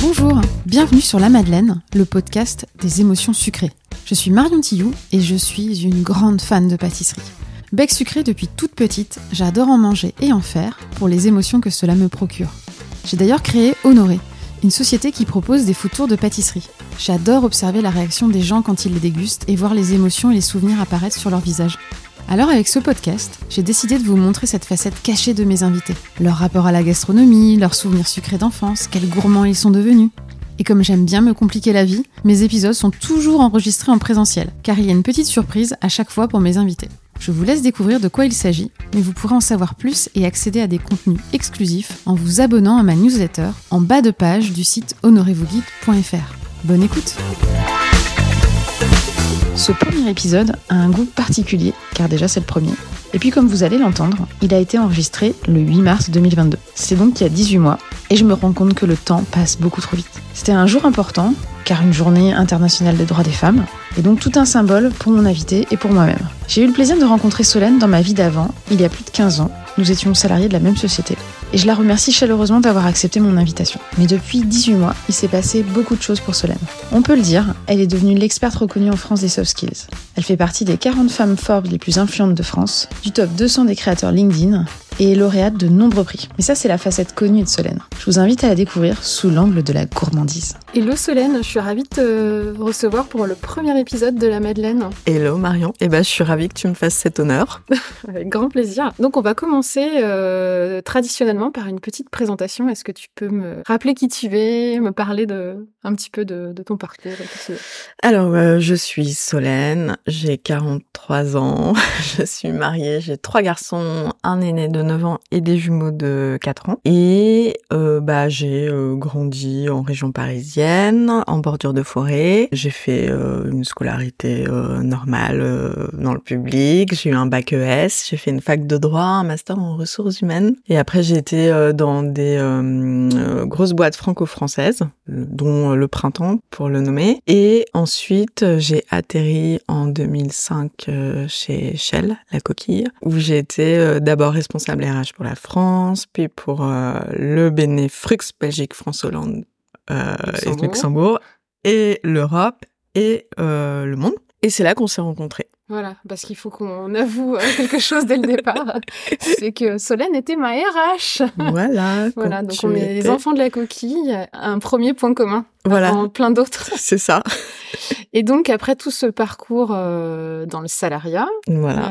Bonjour, bienvenue sur La Madeleine, le podcast des émotions sucrées. Je suis Marion Tillou et je suis une grande fan de pâtisserie. Bec sucré depuis toute petite, j'adore en manger et en faire pour les émotions que cela me procure. J'ai d'ailleurs créé Honoré, une société qui propose des food tours de pâtisserie. J'adore observer la réaction des gens quand ils les dégustent et voir les émotions et les souvenirs apparaître sur leur visage. Alors avec ce podcast, j'ai décidé de vous montrer cette facette cachée de mes invités. Leur rapport à la gastronomie, leurs souvenirs sucrés d'enfance, quels gourmands ils sont devenus. Et comme j'aime bien me compliquer la vie, mes épisodes sont toujours enregistrés en présentiel, car il y a une petite surprise à chaque fois pour mes invités. Je vous laisse découvrir de quoi il s'agit, mais vous pourrez en savoir plus et accéder à des contenus exclusifs en vous abonnant à ma newsletter en bas de page du site honorezvousguides.fr. Bonne écoute Ce premier épisode a un goût particulier, car déjà c'est le premier. Et puis comme vous allez l'entendre, il a été enregistré le 8 mars 2022. C'est donc il y a 18 mois, et je me rends compte que le temps passe beaucoup trop vite. C'était un jour important, car une journée internationale des droits des femmes, et donc tout un symbole pour mon invité et pour moi-même. J'ai eu le plaisir de rencontrer Solène dans ma vie d'avant, il y a plus de 15 ans. Nous étions salariés de la même société. Et je la remercie chaleureusement d'avoir accepté mon invitation. Mais depuis 18 mois, il s'est passé beaucoup de choses pour Solène. On peut le dire, elle est devenue l'experte reconnue en France des soft skills. Elle fait partie des 40 femmes Forbes les plus influentes de France, du top 200 des créateurs LinkedIn, et est lauréate de nombreux prix. Mais ça, c'est la facette connue de Solène. Je vous invite à la découvrir sous l'angle de la gourmandise. Hello Solène, je suis ravie de te recevoir pour le premier épisode de la Madeleine. Hello Marion, et eh ben, je suis ravie que tu me fasses cet honneur. Avec grand plaisir. Donc on va commencer euh, traditionnellement par une petite présentation. Est-ce que tu peux me rappeler qui tu es, me parler de, un petit peu de, de ton parcours Alors, euh, je suis Solène, j'ai 43 ans, je suis mariée, j'ai trois garçons, un aîné de 9 ans et des jumeaux de 4 ans. Et euh, bah, j'ai euh, grandi en région parisienne, en bordure de forêt. J'ai fait euh, une scolarité normale dans le public. J'ai eu un bac ES. J'ai fait une fac de droit, un master en ressources humaines. Et après, j'ai été dans des grosses boîtes franco-françaises, dont le Printemps, pour le nommer. Et ensuite, j'ai atterri en 2005 chez Shell, la coquille, où j'ai été d'abord responsable RH pour la France, puis pour euh, le Benefrux, Belgique, France, Hollande euh, et Luxembourg, et l'Europe et euh, le monde. Et c'est là qu'on s'est rencontrés. Voilà, parce qu'il faut qu'on avoue quelque chose dès le départ. c'est que Solène était ma RH. Voilà. voilà, donc on est les enfants de la coquille, un premier point commun. Voilà. En plein d'autres. C'est ça. Et donc, après tout ce parcours dans le salariat, voilà.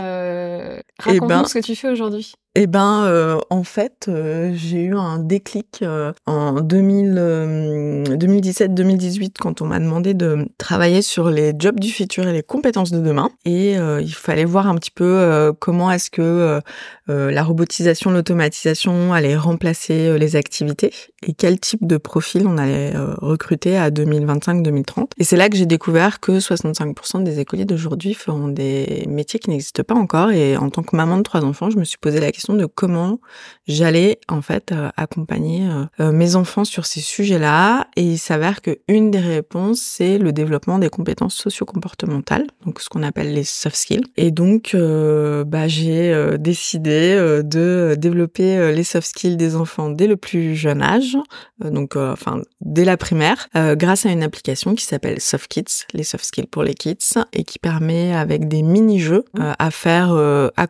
Euh, raconte-nous ben, ce que tu fais aujourd'hui. Eh ben, euh, en fait, euh, j'ai eu un déclic euh, en 2017-2018 quand on m'a demandé de travailler sur les jobs du futur et les compétences de demain. Et il fallait voir un petit peu comment est-ce que la robotisation, l'automatisation allait remplacer les activités et quel type de profil on allait recruter à 2025-2030. Et c'est là que j'ai découvert que 65% des écoliers d'aujourd'hui feront des métiers qui n'existent pas encore. Et en tant que maman de trois enfants, je me suis posé la question de comment j'allais en fait euh, accompagner euh, euh, mes enfants sur ces sujets-là et il s'avère que une des réponses c'est le développement des compétences socio-comportementales, donc ce qu'on appelle les soft skills. Et donc bah j'ai décidé de développer les soft skills des enfants dès le plus jeune âge, donc enfin dès la primaire, grâce à une application qui s'appelle Soft Kids, les soft skills pour les kids et qui permet avec des mini-jeux à faire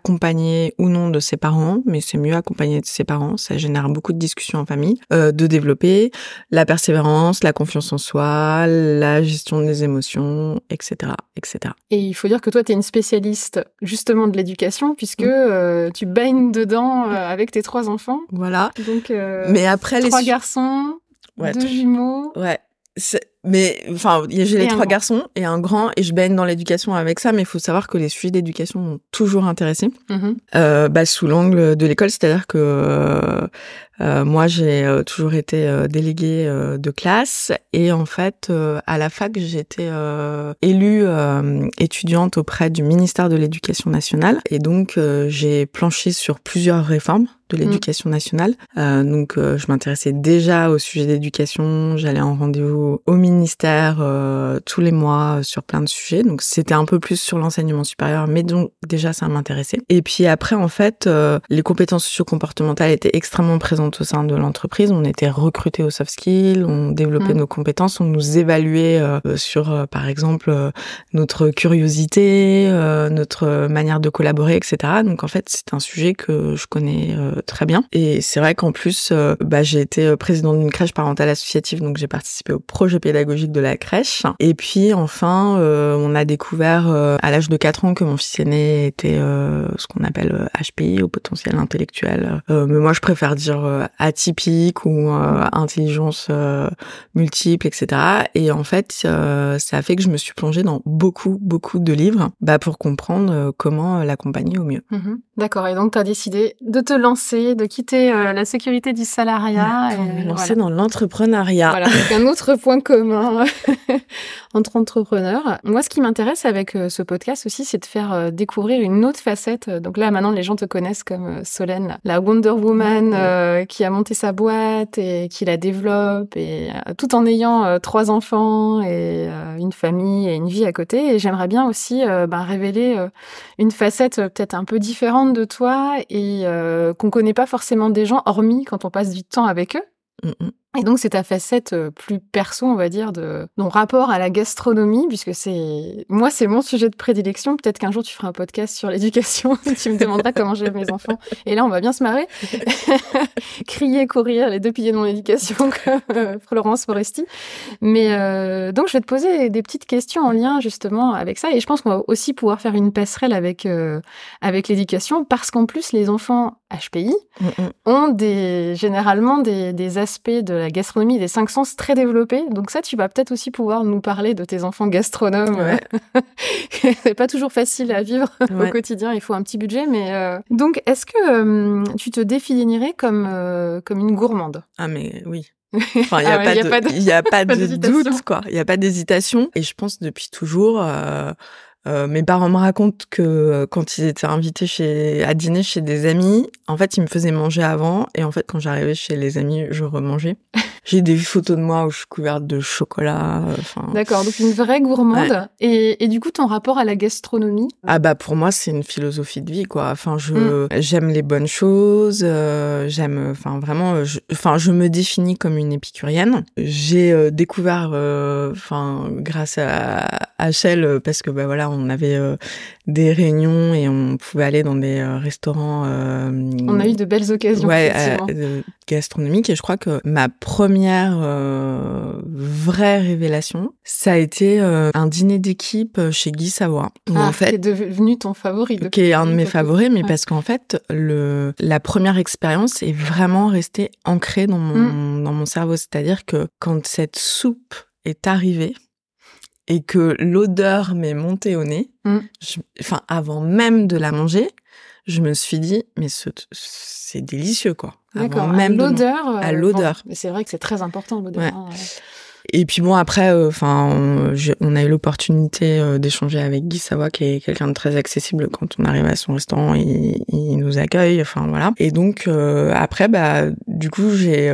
accompagner ou non de ses parents mais c'est mieux accompagner ses parents, ça génère beaucoup de discussions en famille, euh, de développer la persévérance, la confiance en soi, la gestion des émotions, etc., etc. Et il faut dire que toi, tu es une spécialiste justement de l'éducation, puisque mm. euh, tu baignes dedans euh, avec tes trois enfants. Voilà. Donc, mais après trois garçons, deux jumeaux. Ouais. Mais enfin, j'ai les trois garçons et un grand, et je baigne dans l'éducation avec ça. Mais il faut savoir que les sujets d'éducation m'ont toujours intéressé, mm-hmm. euh, bah, sous l'angle de l'école, c'est-à-dire que euh, euh moi j'ai euh, toujours été déléguée de classe et en fait à la fac j'étais élue étudiante auprès du ministère de l'Éducation nationale et donc j'ai planché sur plusieurs réformes de de l'éducation nationale. Euh, donc, euh, je m'intéressais déjà au sujet d'éducation. J'allais en rendez-vous au ministère euh, tous les mois sur plein de sujets. Donc, c'était un peu plus sur l'enseignement supérieur, mais donc déjà, ça m'intéressait. Et puis après, en fait, les compétences socio-comportementales étaient extrêmement présentes au sein de l'entreprise. On était recrutés aux soft skills, on développait mm. nos compétences, on nous évaluait sur, par exemple, notre curiosité, notre manière de collaborer, etc. Donc, en fait, c'est un sujet que je connais très bien. Et c'est vrai qu'en plus, euh, bah, j'ai été euh, présidente d'une crèche parentale associative, donc j'ai participé au projet pédagogique de la crèche. Et puis enfin, euh, on a découvert à l'âge de 4 ans que mon fils aîné était ce qu'on appelle HPI, au potentiel intellectuel. mais moi, je préfère dire atypique ou intelligence multiple, etc. Et en fait, ça a fait que je me suis plongée dans beaucoup, beaucoup de livres bah, pour comprendre comment l'accompagner au mieux. Mmh D'accord. Et donc, tu as décidé de te lancer, de quitter euh, la sécurité du salariat. et me lancer dans l'entrepreneuriat. Voilà, donc un autre point commun entre entrepreneurs. Moi, ce qui m'intéresse avec euh, ce podcast aussi, c'est de faire euh, découvrir une autre facette. Donc là, maintenant, les gens te connaissent comme Solène, la Wonder Woman qui a monté sa boîte et qui la développe, et tout en ayant trois enfants et une famille et une vie à côté. Et j'aimerais bien aussi bah, révéler une facette peut-être un peu différente de toi et euh, qu'on connaît pas forcément des gens, hormis quand on passe du temps avec eux. Mm, mm. Et donc, c'est ta facette euh, plus perso, on va dire, de ton rapport à la gastronomie, puisque c'est, moi, c'est mon sujet de prédilection. Peut-être qu'un jour, tu feras un podcast sur l'éducation et tu me demanderas comment j'ai mes enfants. Et là, on va bien se marrer. Crier, courir, les deux piliers de mon éducation, comme euh, Florence Foresti. Mais euh, donc, je vais te poser des petites questions en lien, justement, avec ça. Et je pense qu'on va aussi pouvoir faire une passerelle avec, avec l'éducation, parce qu'en plus, les enfants HPI mm, ont des, généralement des, des aspects de la gastronomie des cinq sens très développés. Donc ça, tu vas peut-être aussi pouvoir nous parler de tes enfants gastronomes. c'est pas toujours facile à vivre au quotidien, il faut un petit budget. Mais euh, donc, est-ce que euh, tu te définirais comme euh, comme une gourmande? Ah mais oui. Enfin, il n'y a, a, pas de doute, quoi. Il n'y a pas d'hésitation. Et je pense depuis toujours, euh, mes parents me racontent que euh, quand ils étaient invités chez, à dîner chez des amis, en fait, ils me faisaient manger avant. Et en fait, quand j'arrivais chez les amis, je remangeais. J'ai des photos de moi où je suis couverte de chocolat. Euh, enfin. D'accord, donc une vraie gourmande. Et, et, du coup, ton rapport à la gastronomie? Ah bah pour moi, c'est une philosophie de vie, quoi. Enfin, je mm. j'aime les bonnes choses. j'aime, enfin vraiment, enfin je, me définis comme une épicurienne. J'ai découvert, enfin grâce à HL, parce que bah voilà on avait euh, des réunions et on pouvait aller dans des euh, restaurants. Euh, on a eu de belles occasions. Ouais, gastronomiques. Et je crois que ma première vraie révélation, ça a été un dîner d'équipe chez Guy Savoie. ah, en fait, qui est devenu ton favori. Qui est un de mes favoris, mais parce qu'en fait, le, la première expérience est vraiment restée ancrée dans mon, mm. dans mon cerveau. C'est-à-dire que quand cette soupe est arrivée, et que l'odeur m'est montée au nez, mm. enfin avant même de la manger, je me suis dit mais c'est délicieux quoi. D'accord. Même l'odeur. À l'odeur. mais c'est vrai que c'est très important l'odeur. Hein, et puis bon après, euh, enfin, on, a eu l'opportunité euh, d'échanger avec Guy Savoie, qui est quelqu'un de très accessible quand on arrive à son restaurant, il, il nous accueille, enfin voilà. Et donc euh, après, bah du coup j'ai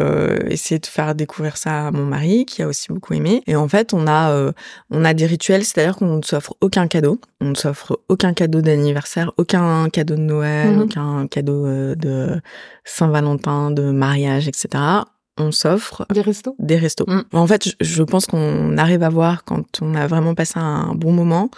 essayé de faire découvrir ça à mon mari, qui a aussi beaucoup aimé. Et en fait, on a on a des rituels, c'est-à-dire qu'on ne s'offre aucun cadeau, on ne s'offre aucun cadeau d'anniversaire, aucun cadeau de Noël, mhm. aucun cadeau de Saint-Valentin, de mariage, etc on s'offre des restos? Des restos. Mm. En fait, je pense qu'on arrive à voir quand on a vraiment passé un bon moment,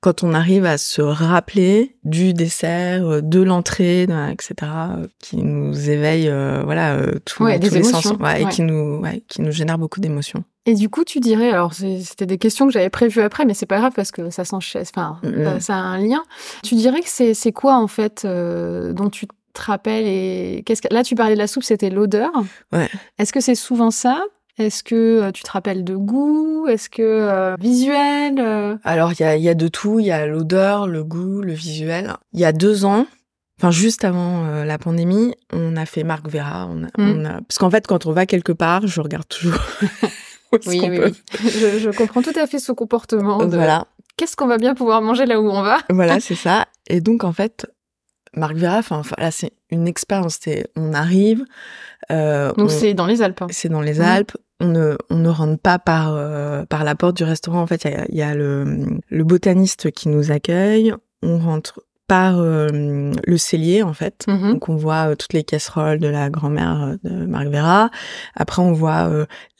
quand on arrive à se rappeler du dessert, euh, de l'entrée, etc., euh, qui nous éveille, euh, voilà, tous les sens, et qui nous, qui nous génère beaucoup d'émotions. Et du coup, tu dirais, alors c'était des questions que j'avais prévues après, mais c'est pas grave parce que ça s'enchaîne, enfin, ça a un lien. Tu dirais que c'est quoi en fait dont tu te rappelles et qu'est-ce que là tu parlais de la soupe, c'était l'odeur. Ouais. Est-ce que c'est souvent ça? Est-ce que euh, tu te rappelles de goût? Est-ce que euh, visuel euh? Alors il y a, y a de tout. Il y a l'odeur, le goût, le visuel. Il y a deux ans, enfin juste avant la pandémie, on a fait Marc Vera. On on a... Parce qu'en fait, quand on va quelque part, je regarde toujours. oui, oui, oui. Je, je, comprends tout à fait ce comportement. Voilà. Qu'est-ce qu'on va bien pouvoir manger là où on va? Voilà, c'est ça. Et donc en fait, Marc Vera, enfin là c'est une expérience. On arrive. Euh, Donc c'est dans les Alpes. Hein. C'est dans les Alpes. On ne, on ne rentre pas par euh, par la porte du restaurant. En fait, il y a, y a le, le botaniste qui nous accueille. On rentre par euh, le cellier en fait. Mm-hmm. Donc on voit euh, toutes les casseroles de la grand-mère euh, de Marc Vera. Après on voit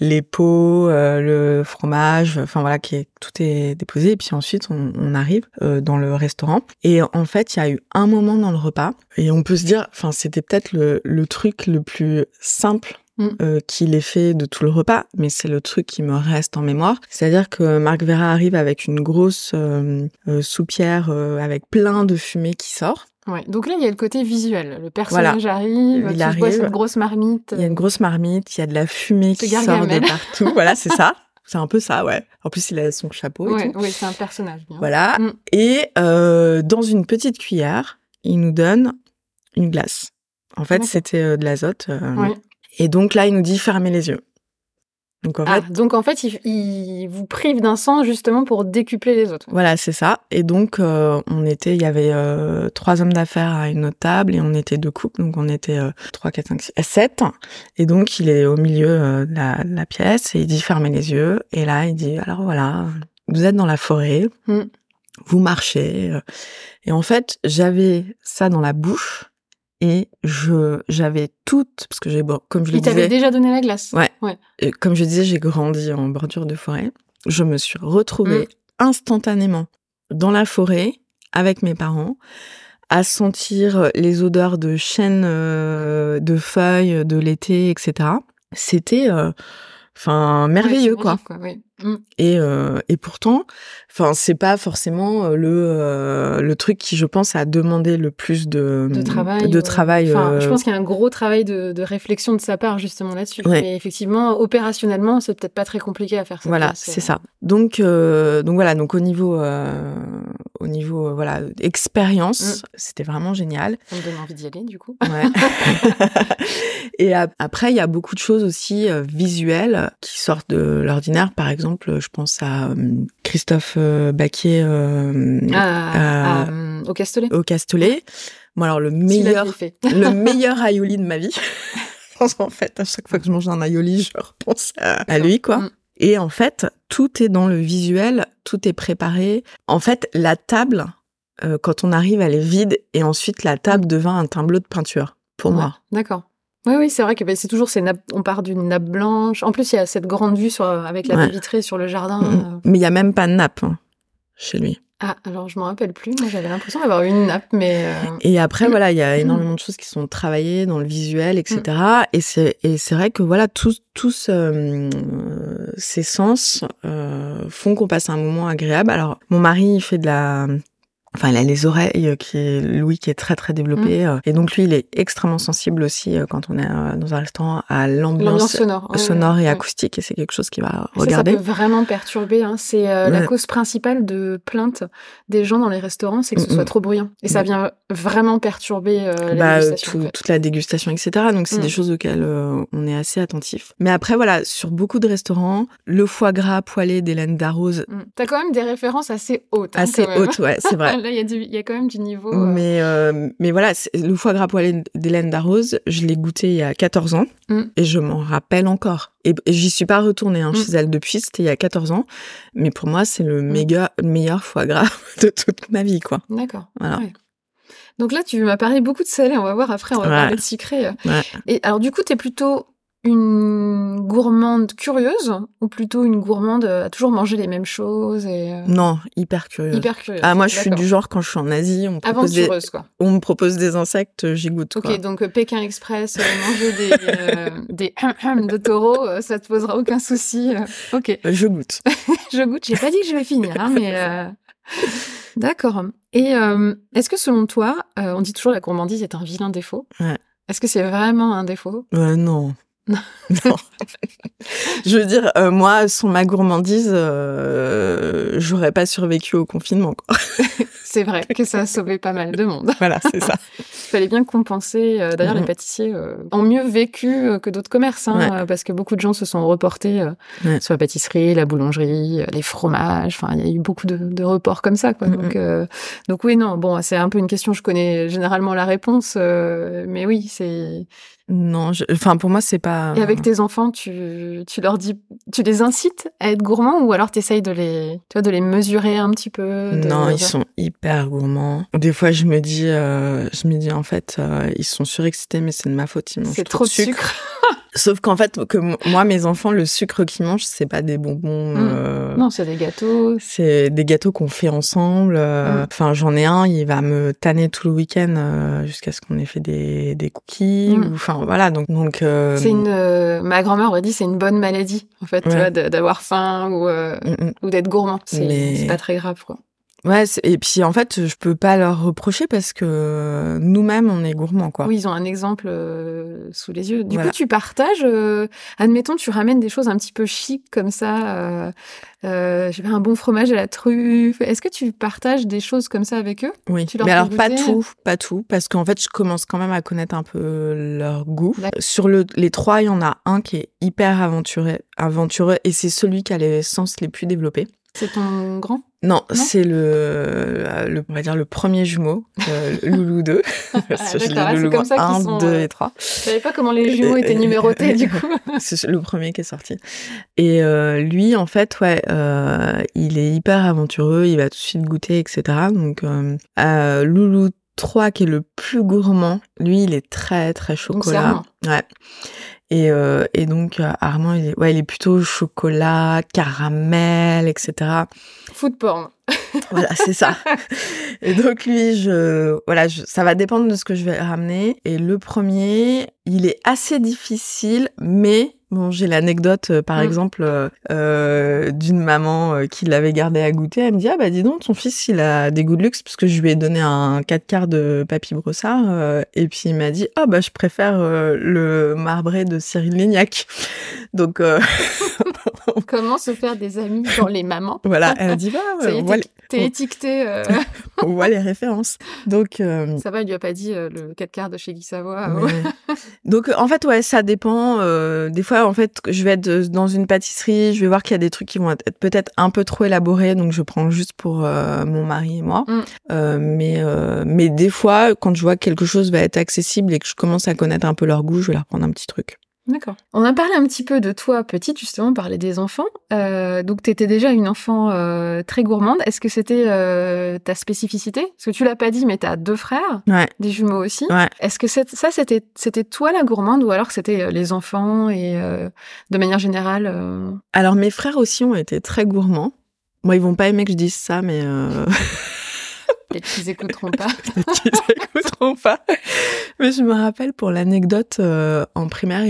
les pots, le fromage, enfin voilà qui est tout est déposé et puis ensuite on, on arrive dans le restaurant et en fait il y a eu un moment dans le repas et on peut se dire enfin c'était peut-être le, le truc le plus simple Mm. Euh, qu'il ait fait de tout le repas, mais c'est le truc qui me reste en mémoire. C'est-à-dire que Marc Vera arrive avec une grosse euh, euh, soupière avec plein de fumée qui sort. Ouais. Donc là, il y a le côté visuel. Le personnage arrive, il arrive, cette grosse marmite. Il y a une grosse marmite, il y a de la fumée qui sort de partout. voilà, c'est ça. C'est un peu ça, ouais. En plus, il a son chapeau et tout. Oui, c'est un personnage. Voilà. Mm. Et dans une petite cuillère, il nous donne une glace. En fait, c'était de l'azote. Euh, et donc là, il nous dit fermez les yeux. Donc en, ah, fait, donc en fait, il, vous prive d'un sens justement pour décupler les autres. Voilà, c'est ça. Et donc euh, on était, il y avait euh, trois hommes d'affaires à une autre table et on était deux couples, donc on était euh, trois, quatre, cinq, six, sept. Et donc il est au milieu de la, pièce et il dit fermez les yeux. Et là, il dit alors voilà, vous êtes dans la forêt, hmm. vous marchez. Et en fait, j'avais ça dans la bouche et je j'avais toute parce que j'ai comme je le disais. T'avait déjà donné la glace. Ouais. ouais. Et comme je disais, j'ai grandi en bordure de forêt. Je me suis retrouvée mm. instantanément dans la forêt avec mes parents à sentir les odeurs de chênes, euh, de feuilles, de l'été, etc. C'était euh, enfin merveilleux quoi. Mm. Et euh, et pourtant, enfin c'est pas forcément euh, le euh, le truc qui je pense a demandé le plus de de travail. De travail enfin, je pense qu'il y a un gros travail de, de réflexion de sa part justement là-dessus. Mais effectivement, opérationnellement, c'est peut-être pas très compliqué à faire ça. Voilà, c'est ça. Donc donc voilà, donc au niveau au niveau voilà expérience, mm. c'était vraiment génial. Ça me donne envie d'y aller du coup. Ouais. et après, il y a beaucoup de choses aussi visuelles qui sortent de l'ordinaire, par exemple je pense à euh, Christophe euh, Baquier euh, ah, au Castellet. Au Castellet. Moi, alors le meilleur, le meilleur aioli de ma vie. en fait, à chaque fois que je mange un aioli, je repense à, lui, quoi. Mm. Et en fait, tout est dans le visuel, tout est préparé. En fait, la table, quand on arrive, elle est vide, et ensuite la table devint un tableau de peinture pour moi. D'accord. Oui, oui, c'est vrai que bah, c'est toujours ces nappes, on part d'une nappe blanche. En plus, il y a cette grande vue sur, avec la vitrée sur le jardin. Mm. Euh. Mais il y a même pas de nappe hein, chez lui. Ah, alors je m'en rappelle plus. Moi, j'avais l'impression d'avoir une nappe, mais. Euh, et après, voilà, il y a énormément de choses qui sont travaillées dans le visuel, etc. Mm. Et c'est et c'est vrai que voilà, tous tous euh, ces sens font qu'on passe un moment agréable. Alors, mon mari, il fait de la Enfin, il a les oreilles euh, qui Louis qui est très très développé mm. euh, et donc lui il est extrêmement sensible aussi euh, quand on est dans un restaurant à l'ambiance sonore, sonore et acoustique et c'est quelque chose qui va regarder. Ça, peut vraiment perturber. Hein. C'est la cause principale de plainte des gens dans les restaurants, c'est que ce soit trop bruyant et ça vient vraiment perturber la bah, dégustation. Toute la dégustation, etc. Donc c'est des mm. choses auxquelles on est assez attentif. Mais après voilà, sur beaucoup de restaurants, le foie gras poêlé d'Hélène Darroze. Mm. T'as quand même des références assez hautes. Hein, assez hautes, ouais, c'est vrai. il y, a quand même du niveau. Euh. Mais, euh, mais voilà, le foie gras poêlé d'Hélène Darroze, je l'ai goûté il y a 14 ans mm. et je m'en rappelle encore. Et, j'y suis pas retournée hein, mm. chez elle depuis, c'était il y a 14 ans. Mais pour moi, c'est le mm. meilleur foie gras de toute ma vie, quoi. D'accord. Voilà. Donc là, tu m'as parlé beaucoup de salé. On va voir après, on va parler de sucré. Et alors, du coup, tu es plutôt une gourmande curieuse ou plutôt une gourmande à toujours manger les mêmes choses et euh, Non, hyper curieuse. Hyper curieuse. Ah moi je suis du genre quand je suis en Asie, on me propose des quoi. on me propose des insectes, j'y goûte OK, donc euh, Pékin Express, euh, manger des des de taureau, ça te posera aucun souci. OK. Je goûte. je goûte, j'ai pas dit que je vais finir hein, mais D'accord. Et est-ce que selon toi, on dit toujours la gourmandise est un vilain défaut? Ouais. Est-ce que c'est vraiment un défaut? Ouais, non. Non. je veux dire, euh, moi, sans ma gourmandise, euh, j'aurais pas survécu au confinement. C'est vrai que ça a sauvé pas mal de monde. Voilà, c'est ça. Il fallait bien compenser. Euh, D'ailleurs, les Mhm. pâtissiers euh, ont mieux vécu euh, que d'autres commerces, hein, Ouais. parce que beaucoup de gens se sont reportés Ouais. sur la pâtisserie, la boulangerie, les fromages. Enfin, il y a eu beaucoup de, de reports comme ça. Quoi. Donc, euh, donc oui, non. Bon, c'est un peu une question. Je connais généralement la réponse, euh, mais oui, c'est. Non, je- enfin pour moi c'est pas. Et avec tes enfants, tu, tu leur dis, tu les incites à être gourmands ou alors tu essayes de les, tu vois, de les mesurer un petit peu. de- Non, ils sont hyper gourmands. Des fois, je me dis, euh, je me dis en fait, euh, ils sont surexcités, mais c'est de ma faute. Ils mangent C'est trop, trop de sucre. Sauf qu'en fait, que moi, mes enfants, le sucre qu'ils mangent, c'est pas des bonbons. Mm. euh, Non, c'est des gâteaux. C'est des gâteaux qu'on fait ensemble. euh, Mm. Enfin, j'en ai un, il va me tanner tout le week-end euh, jusqu'à ce qu'on ait fait des, des cookies. Mm. ou- Enfin, voilà. Donc, donc. euh, C'est une, euh, ma grand-mère aurait dit, c'est une bonne maladie, en fait, Ouais. d'avoir faim ou, ou d'être gourmand. C'est Mais- c'est pas très grave, quoi. Ouais. Et puis, en fait, je peux pas leur reprocher parce que nous-mêmes, on est gourmands, quoi. Oui, ils ont un exemple euh, sous les yeux. Du Voilà. coup, tu partages, euh, admettons, tu ramènes des choses un petit peu chic comme ça, euh, euh, pas, un bon fromage à la truffe. Est-ce que tu partages des choses comme ça avec eux? Oui, Tu leur mais alors pas tout, pas tout, parce qu'en fait, je commence quand même à connaître un peu leur goût. Sur le, les trois, il y en a un qui est hyper aventureux et c'est celui qui a les sens les plus développés. C'est ton grand Non, c'est le, le, on va dire le premier jumeau, euh, Loulou 2. Parce que je d'accord, ah, l'ai c'est comme ça qu'ils 1, sont, 2 euh, et 3. Je savais pas comment les jumeaux étaient numérotés, du coup. C'est le premier qui est sorti. Et euh, lui, en fait, ouais, euh, il est hyper aventureux, il va tout de suite goûter, etc. Donc, euh, euh, Loulou 3, qui est le plus gourmand, lui, il est très, très chocolat. Ouais. Et, euh, et donc, euh, Armand, il est, ouais, il est plutôt chocolat, caramel, etc. Food porn. Voilà, c'est ça. Et donc lui, je, voilà, je- ça va dépendre de ce que je vais ramener. Et le premier, il est assez difficile, mais bon, j'ai l'anecdote, euh, par Mm. exemple, euh, euh, d'une maman euh, qui l'avait gardé à goûter. Elle me dit, ah bah dis donc, ton fils, il a des goûts de luxe, parce que je lui ai donné un 4 quarts de papy brossard. euh, et puis il m'a dit, ah bah je préfère euh, le marbré de Cyril Lignac. Donc euh, Comment se faire des amis dans les mamans voilà, elle a dit, bah, voit t'es- étiqueté. euh, les, on voit les références. Donc euh, Ça va, il lui a pas dit euh, le 4 quarts de chez Guy Savoie. Donc en fait ouais ça dépend. euh, des fois en fait je vais être dans une pâtisserie, je vais voir qu'il y a des trucs qui vont être peut-être un peu trop élaborés, donc je prends juste pour mon mari et moi. Mm. Mais mais des fois quand je vois que quelque chose va être accessible et que je commence à connaître un peu leur goût, je vais leur prendre un petit truc. D'accord. On a parlé un petit peu de toi petite, justement, parler des enfants. Euh, donc, tu étais déjà une enfant euh, très gourmande. Est-ce que c'était euh, ta spécificité? Parce que tu l'as pas dit, mais tu as deux frères, Ouais. des jumeaux aussi. Ouais. Est-ce que ça, c'était c'était toi la gourmande ou alors c'était les enfants et euh, de manière générale euh, Alors mes frères aussi ont été très gourmands. Moi ils vont pas aimer que je dise ça, mais euh... peut-être pas pas. Mais je me rappelle pour l'anecdote euh, en primaire,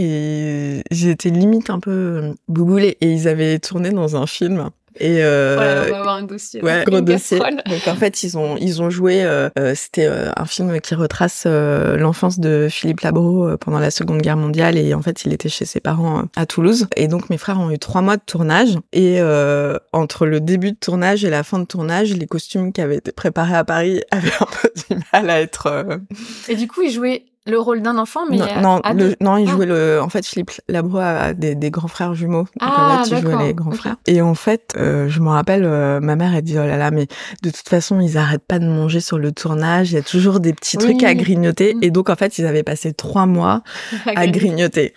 j'étais limite un peu bouboulée et ils avaient tourné dans un film. Et euh, Voilà, on va avoir un dossier. ouais, gros dossier. Donc en fait, ils ont ils ont joué. euh, euh, C'était euh, un film qui retrace euh, l'enfance de Philippe Labro euh, pendant la Seconde Guerre mondiale et en fait, il était chez ses parents à Toulouse. Et donc mes frères ont eu trois mois de tournage et euh, entre le début de tournage et la fin de tournage, les costumes qui avaient été préparés à Paris avaient un peu du mal à être. euh, Et du coup, ils jouaient le rôle d'un enfant, mais non, non, à le- non, il Ah. jouait le. En fait, Philippe Labro a des, des grands frères jumeaux. Donc, Ah, en fait, il jouait les grands frères. Et en fait, euh, je me rappelle, euh, ma mère, elle dit oh là là, mais de toute façon, ils arrêtent pas de manger sur le tournage. Il y a toujours des petits trucs à grignoter. Mm. Et donc, en fait, ils avaient passé trois mois à grignoter.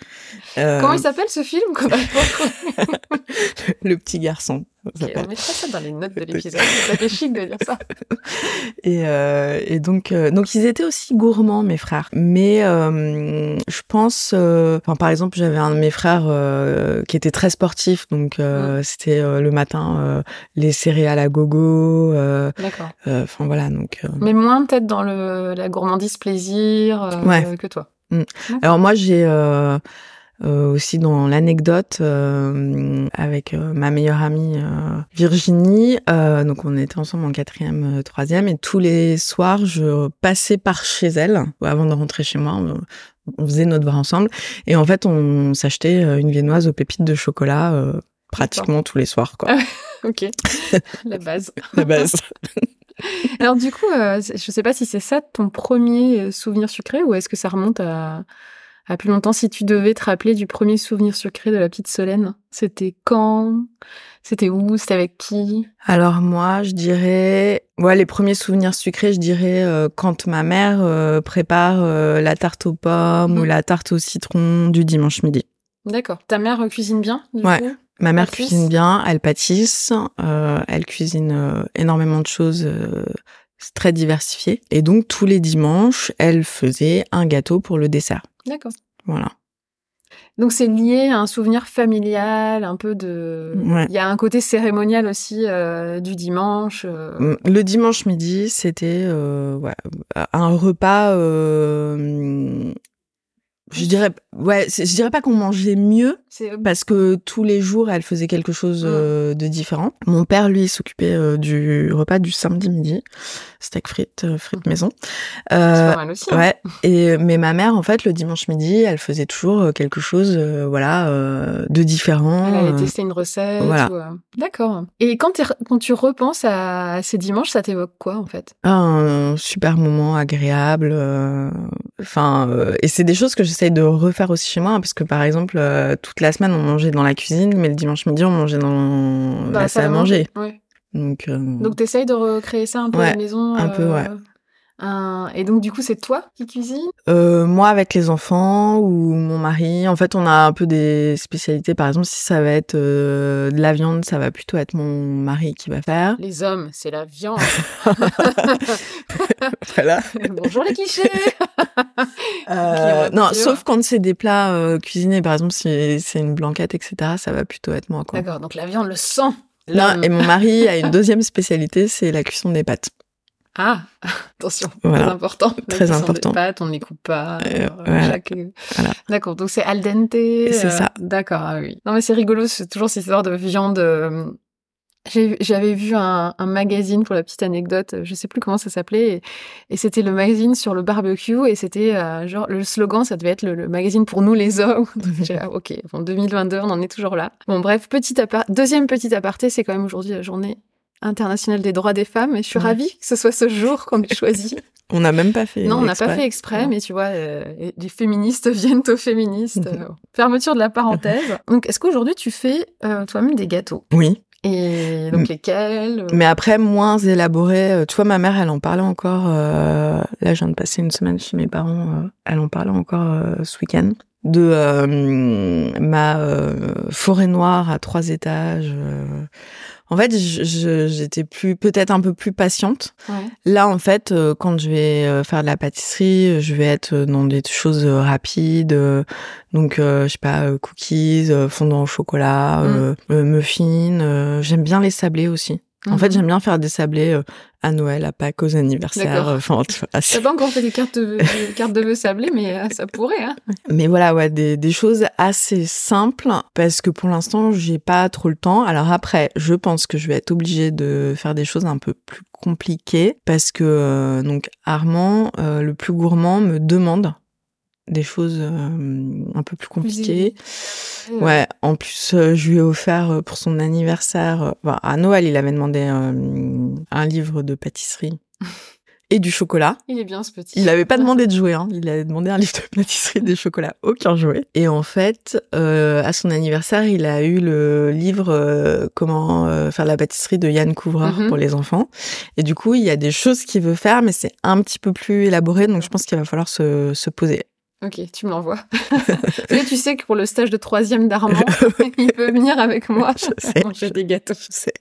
Euh, Comment il s'appelle ce film qu'on le petit garçon. ça Ok, s'appelle. On mettra ça dans les notes de l'épisode. Ça fait chic de dire ça. Et, euh, et donc, euh, donc ils étaient aussi gourmands, mes frères. Mais je pense, enfin, par exemple, j'avais un de mes frères qui était très sportif, donc euh, c'était le matin les céréales à gogo. D'accord. Enfin voilà, donc. Mais moins peut-être dans le, la gourmandise plaisir Ouais. que toi. Alors moi, j'ai euh, euh, aussi dans l'anecdote euh, avec euh, ma meilleure amie euh, Virginie. euh, donc on était ensemble en quatrième, troisième, et tous les soirs, je passais par chez elle avant de rentrer chez moi. On, on faisait nos devoirs ensemble, et en fait, on s'achetait une viennoise aux pépites de chocolat. euh, pratiquement tous les soirs quoi Ok. la base. la base Alors du coup, euh, je sais pas si c'est ça ton premier souvenir sucré ou est-ce que ça remonte à, à plus longtemps. Si tu devais te rappeler du premier souvenir sucré de la petite Solène, c'était quand? C'était où? C'était avec qui? Alors moi, je dirais, ouais, les premiers souvenirs sucrés, je dirais euh, quand ma mère euh, prépare euh, la tarte aux pommes ou Mhm. la tarte au citron du dimanche midi. D'accord. Ta mère cuisine bien du Ouais. coup? Ma mère cuisine bien, elle pâtisse, elle cuisine énormément de choses c'est très diversifiées. Et donc tous les dimanches, elle faisait un gâteau pour le dessert. D'accord. Voilà. Donc c'est lié à un souvenir familial, un peu de. Ouais. Il y a un côté cérémonial aussi euh, du dimanche. euh, Le dimanche midi, c'était euh, ouais, un repas. Euh, je dirais, ouais, je dirais pas qu'on mangeait mieux C'est parce que tous les jours, elle faisait quelque chose euh, de différent. Mon père, lui, s'occupait euh, du repas du samedi midi, steak frites, euh, frites maison. c'est Euh, mal aussi. hein. Ouais, et mais ma mère en fait le dimanche midi, elle faisait toujours euh, quelque chose euh, voilà euh, de différent. Elle allait euh, tester une recette. voilà. ou, euh, D'accord. Et quand, quand tu repenses à, ces dimanches, ça t'évoque quoi en fait? Un super moment agréable. euh, Enfin, euh, et c'est des choses que j'essaye de refaire aussi chez moi, hein, parce que par exemple, euh, toute la semaine on mangeait dans la cuisine, mais le dimanche midi on mangeait dans la salle à manger. Ouais. Donc, euh, Donc t'essayes de recréer ça un peu à la maison. un peu, ouais. Un- Et donc du coup c'est toi qui cuisines? Euh, moi avec les enfants ou mon mari, en fait on a un peu des spécialités. Par exemple, si ça va être euh, de la viande, ça va plutôt être mon mari qui va faire. Les hommes, c'est la viande. Voilà. Bonjour les clichés. Euh, non, rupture. sauf quand c'est des plats euh, cuisinés, par exemple, si c'est une blanquette, etc., ça va plutôt être moi. D'accord. Donc la viande, le sang. L'homme. et mon mari a une deuxième spécialité, c'est la cuisson des pâtes. Ah, attention, Voilà. très important. Très important. pâtes, on ne les coupe pas. Euh, euh, voilà. chaque- Voilà. D'accord, donc c'est al dente. C'est euh, ça. D'accord, ah oui. Non mais c'est rigolo, c'est toujours cette histoire de viande. euh, J'avais vu un, un magazine pour la petite anecdote, je sais plus comment ça s'appelait, et, et c'était le magazine sur le barbecue, et c'était euh, genre le slogan, ça devait être le, le magazine pour nous les hommes. Donc j'ai là, ok, en 2022, on en est toujours là. Bon bref, petit deuxième petit aparté, c'est quand même aujourd'hui la journée internationale des droits des femmes, et je suis Ouais. ravie que ce soit ce jour qu'on ait choisi. On n'a même pas fait. Non, on n'a pas fait exprès, Non. mais tu vois, euh, les féministes viennent aux féministes. euh, fermeture de la parenthèse. Donc, est-ce qu'aujourd'hui tu fais euh, toi-même des gâteaux? Oui. Et donc lesquels euh, Mais après, moins élaboré. Tu vois, ma mère, elle en parlait encore. Là, je viens de passer une semaine chez mes parents. Elle en parlait encore ce week-end. De euh, ma euh, forêt noire à trois étages. euh. En fait, j'étais plus, peut-être un peu plus patiente. ouais. Là, en fait, euh, quand je vais euh, faire de la pâtisserie, je vais être dans des choses rapides. Donc, je sais pas, cookies, fondant au chocolat, euh, muffins. J'aime bien les sablés aussi. En fait, Mhm. j'aime bien faire des sablés euh, à Noël, à Pâques, aux anniversaires. Euh, Enfin, tu vois, T'as c'est- pas encore fait des cartes de, des cartes de mais euh, ça pourrait. Hein. Mais voilà, ouais, des, des choses assez simples parce que pour l'instant, j'ai pas trop le temps. Alors après, je pense que je vais être obligée de faire des choses un peu plus compliquées parce que euh, donc Armand, le plus gourmand, me demande des choses euh, un peu plus compliquées. Ouais, en plus, euh, je lui ai offert euh, pour son anniversaire, euh, enfin, à Noël, il avait demandé un livre de pâtisserie et du chocolat. Il est bien ce petit. Il n'avait pas demandé de jouer, hein. il avait demandé un livre de pâtisserie et des chocolats, aucun jouet. Et en fait, euh, à son anniversaire, il a eu le livre euh, Comment faire de la pâtisserie de Yann Couvreur Mhm. pour les enfants. Et du coup, il y a des choses qu'il veut faire, mais c'est un petit peu plus élaboré, donc je pense qu'il va falloir se, se poser. Ok, tu me l'envoies. Tu sais que pour le stage de troisième d'Armand, il peut venir avec moi Je sais. manger des gâteaux. Je sais.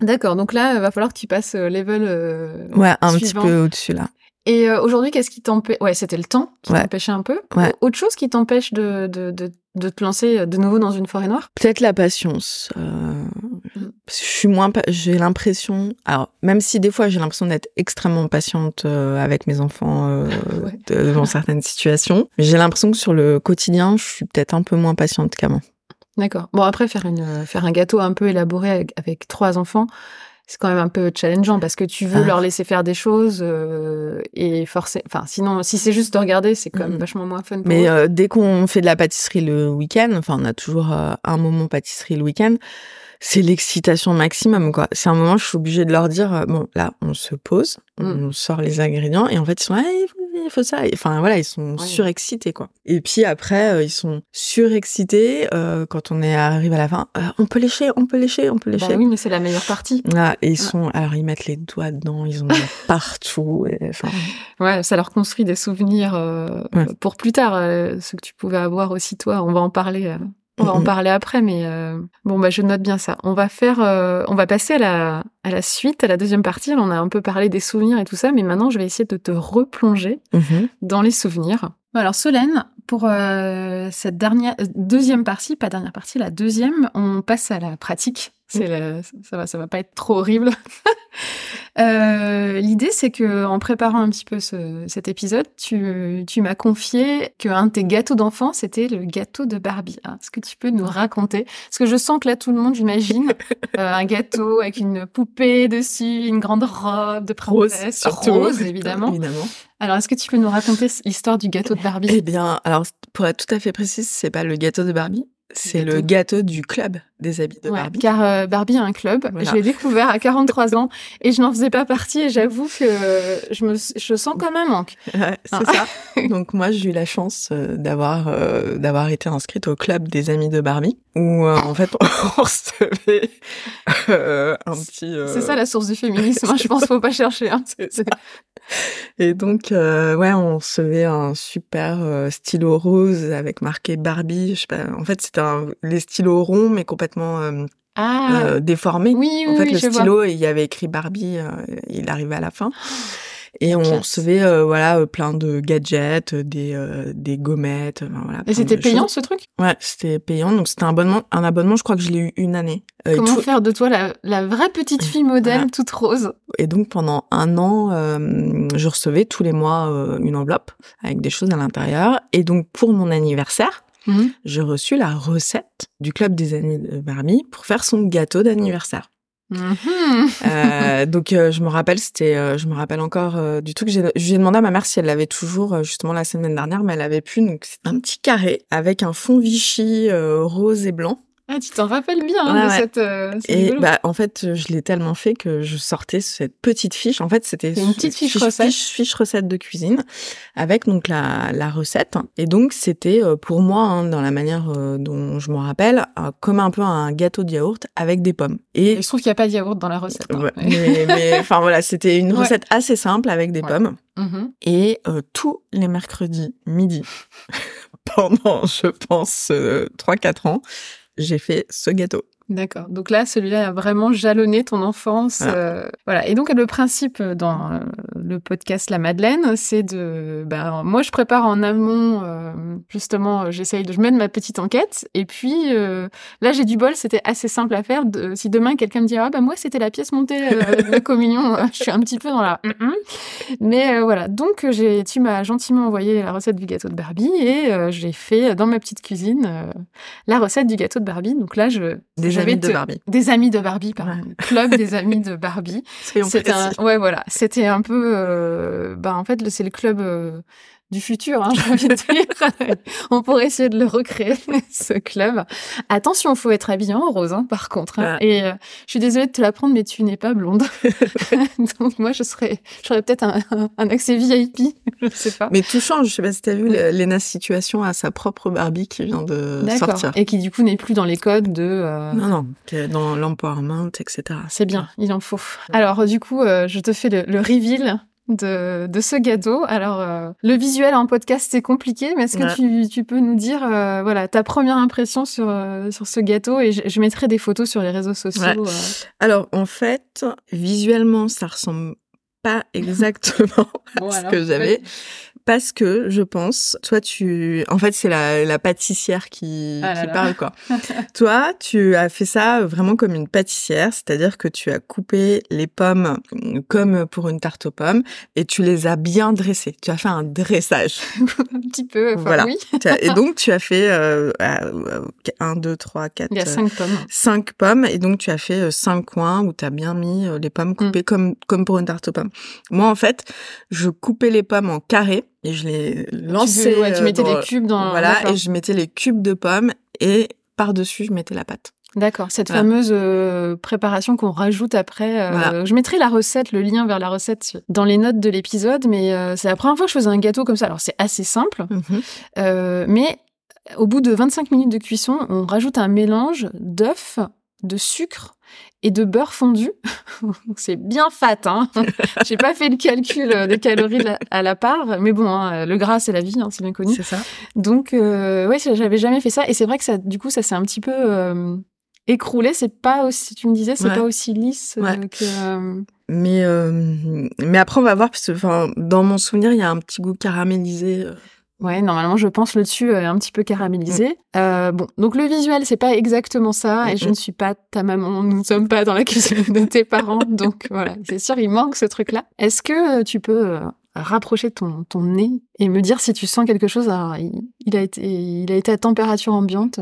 D'accord, donc là, il va falloir que tu passes euh, level euh, Ouais, un petit peu au-dessus là. Et euh, aujourd'hui, qu'est-ce qui t'empêche Ouais, c'était le temps qui Ouais. t'empêchait un peu. Ouais. Autre chose qui t'empêche de, de, de, de te lancer de nouveau dans une forêt noire? Peut-être la patience. euh. Parce que je suis moins, j'ai l'impression. Alors même si des fois j'ai l'impression d'être extrêmement patiente euh, avec mes enfants euh, Ouais. de- devant certaines situations, j'ai l'impression que sur le quotidien, je suis peut-être un peu moins patiente qu'avant. D'accord. Bon, après, faire, une, faire un gâteau un peu élaboré avec, avec trois enfants, c'est quand même un peu challengeant parce que tu veux Ah. leur laisser faire des choses euh, et forcer. Enfin, sinon, si c'est juste de regarder, c'est quand même Mhm. vachement moins fun. Pour Mais euh, dès qu'on fait de la pâtisserie le week-end, enfin on a toujours euh, un moment pâtisserie le week-end, c'est l'excitation maximum quoi. C'est un moment je suis obligée de leur dire bon là on se pose, Mm. on sort les ingrédients et en fait ils sont ah, il faut, ça. Enfin voilà ils sont Ouais. surexcités quoi. Et puis après euh, ils sont surexcités euh, quand on est arrive à la fin. euh, on peut lécher, on peut lécher, on peut Bah lécher. oui, mais c'est la meilleure partie. Ah, et ils sont alors ils mettent les doigts dedans, ils en ont partout. et, enfin, Ouais, ça leur construit des souvenirs Ouais. pour plus tard, ce que tu pouvais avoir aussi toi. On va en parler. On va en parler après, mais euh, bon, bah je note bien ça. On va faire, euh, on va passer à la à la suite, à la deuxième partie. On a un peu parlé des souvenirs et tout ça, mais maintenant je vais essayer de te replonger mhm. dans les souvenirs. Alors Solène, pour euh, cette dernière deuxième partie, pas dernière partie, la deuxième, on passe à la pratique. C'est ça va, ça va pas être trop horrible. Euh, L'idée, c'est que en préparant un petit peu ce- cet épisode, tu, tu m'as confié qu'un de tes gâteaux d'enfant, c'était le gâteau de Barbie. Ah, Est-ce que tu peux nous raconter? Parce que je sens que là, tout le monde imagine euh, un gâteau avec une poupée dessus, une grande robe de Rose, princesse, surtout. rose évidemment. évidemment. Alors, est-ce que tu peux nous raconter l'histoire du gâteau de Barbie? Eh bien, alors pour être tout à fait précise, c'est pas le gâteau de Barbie, c'est le gâteau du club des habits de Ouais, Barbie. car euh, Barbie a un club. Voilà. Je l'ai découvert à 43 ans et je n'en faisais pas partie et j'avoue que je me je sens comme un manque. Ouais, c'est Ah. ça. Donc moi, j'ai eu la chance euh, d'avoir euh, d'avoir été inscrite au club des amis de Barbie, où en fait on recevait un petit. C'est ça la source du féminisme. hein, je pense qu'il faut pas chercher. hein. Et donc, ouais, on recevait un super stylo rose avec marqué Barbie. Je sais pas. En fait, c'était un- les stylos ronds, mais complètement euh, Ah euh, déformés. oui, oui, En fait, oui, le stylo, il y avait écrit Barbie, euh, il arrivait à la fin. Et on classe. recevait euh, voilà plein de gadgets, des euh, des gommettes, enfin, voilà. Et c'était payant choses. ce truc? Ouais, c'était payant. Donc c'était un abonnement, un abonnement. Je crois que je l'ai eu une année. Euh, Comment tout- faire de toi la, la vraie petite fille modèle Voilà. toute rose? Et donc pendant un an, je recevais tous les mois une enveloppe avec des choses à l'intérieur. Et donc pour mon anniversaire, Mhm. j'ai reçu la recette du club des amis de Barbie pour faire son gâteau d'anniversaire. Mhm. Euh, donc euh, je me rappelle, c'était, euh, je me rappelle encore du truc. J'ai, je lui ai demandé à ma mère si elle l'avait toujours justement la semaine dernière, mais elle avait plus. Donc c'est un petit carré avec un fond Vichy rose et blanc. Ah, tu t'en rappelles bien hein, Ouais, de ouais. cette. euh, Et bah en fait, je l'ai tellement fait que je sortais cette petite fiche. En fait, c'était une petite fiche recette. fiche, fiche recette de cuisine avec donc la, la recette. Et donc c'était euh, pour moi, hein, dans la manière euh, dont je me rappelle, euh, comme un peu un gâteau de yaourt avec des pommes. Et Il se trouve qu'il n'y a pas de yaourt dans la recette. hein. Ouais, mais, enfin voilà, c'était une recette assez simple avec des pommes. Mhm. Et euh, tous les mercredis midi, pendant, je pense, euh, 3-4 ans, j'ai fait ce gâteau. D'accord. Donc là, celui-là a vraiment jalonné ton enfance. Voilà. euh, voilà. Et donc, le principe dans euh, le podcast La Madeleine, c'est de... Ben, moi, je prépare en amont, euh, justement, j'essaye de... Je mène ma petite enquête. Et puis, euh, là, j'ai du bol, c'était assez simple à faire. De- si demain, quelqu'un me dit, ah, bah, moi, c'était la pièce montée de la communion, je suis un petit peu dans la... Mais voilà. Donc, j'ai, tu m'as gentiment envoyé la recette du gâteau de Barbie et j'ai fait dans ma petite cuisine la recette du gâteau de Barbie. Donc là, je... Je amis de Barbie. Des amis de Barbie, pardon. Ouais. Club des amis de Barbie. C'était un, ouais, voilà. C'était un peu, euh, bah, en fait, c'est le club euh, du futur, hein, j'ai envie de dire. On pourrait essayer de le recréer, ce club. Attention, faut être habillé en rose, hein, par contre. hein. Ouais. Et euh, je suis désolée de te l'apprendre, mais tu n'es pas blonde. Donc moi, je serais, j'aurais peut-être un, un- un accès VIP, je sais pas. Mais tout change. Je sais pas si t'as vu, Oui. le- Lena Situation a sa propre Barbie qui vient de sortir. Et qui du coup n'est plus dans les codes de. euh, Non, non, qui est dans l'empowerment, etc. C'est bien, il en faut. Alors du coup, euh, je te fais le, le reveal de, de ce gâteau. Alors euh, le visuel en podcast c'est compliqué, mais est-ce que Ouais. tu, tu peux nous dire euh, voilà ta première impression sur euh, sur ce gâteau et je, je mettrai des photos sur les réseaux sociaux. Ouais. euh. Alors, en fait, visuellement, ça ressemble pas exactement à Bon, ce alors, que j'avais. Parce que je pense, toi tu, en fait c'est la, la pâtissière qui, Ah qui parle quoi. toi tu as fait ça vraiment comme une pâtissière, c'est-à-dire que tu as coupé les pommes comme pour une tarte aux pommes et tu les as bien dressées. Tu as fait un dressage. un petit peu. Enfin, Voilà. Oui. Et donc tu as fait euh, euh, 1, 2, 3, 4, Il y a cinq pommes. cinq pommes et donc tu as fait euh, cinq coins où tu as bien mis euh, les pommes coupées Mm. comme comme pour une tarte aux pommes. Moi en fait, je coupais les pommes en carrés et je les lançais tu, ouais, tu euh, mettais dans- des cubes dans. voilà d'accord. et je mettais les cubes de pommes et par-dessus je mettais la pâte. D'accord, cette Voilà. fameuse euh, préparation qu'on rajoute après. euh, Voilà. Je mettrai la recette, le lien vers la recette dans les notes de l'épisode, mais euh, c'est la première fois que je faisais un gâteau comme ça. Alors c'est assez simple, euh, mais au bout de 25 minutes de cuisson, on rajoute un mélange d'œufs, de sucre et de beurre fondu. C'est bien fat, hein. J'ai pas fait le calcul euh, des calories à la part, mais bon, hein, le gras c'est la vie, hein, c'est bien connu. C'est ça. Donc, euh, ouais, j'avais jamais fait ça. Et c'est vrai que ça, du coup, ça s'est un petit peu euh, écroulé. C'est pas aussi, tu me disais, c'est Ouais. pas aussi lisse euh, Ouais. que. euh, Mais mais après on va voir parce que enfin dans mon souvenir il y a un petit goût caramélisé. Euh. Ouais, normalement, je pense le dessus est un petit peu caramélisé. Mm. Euh, bon, donc le visuel, c'est pas exactement ça. Et je ne suis pas ta maman. Nous ne sommes pas dans la cuisine de tes parents. Donc voilà, c'est sûr, il manque ce truc-là. Est-ce que euh, tu peux euh, rapprocher ton, ton nez et me dire si tu sens quelque chose? Alors, il, il a été, il a été à température ambiante.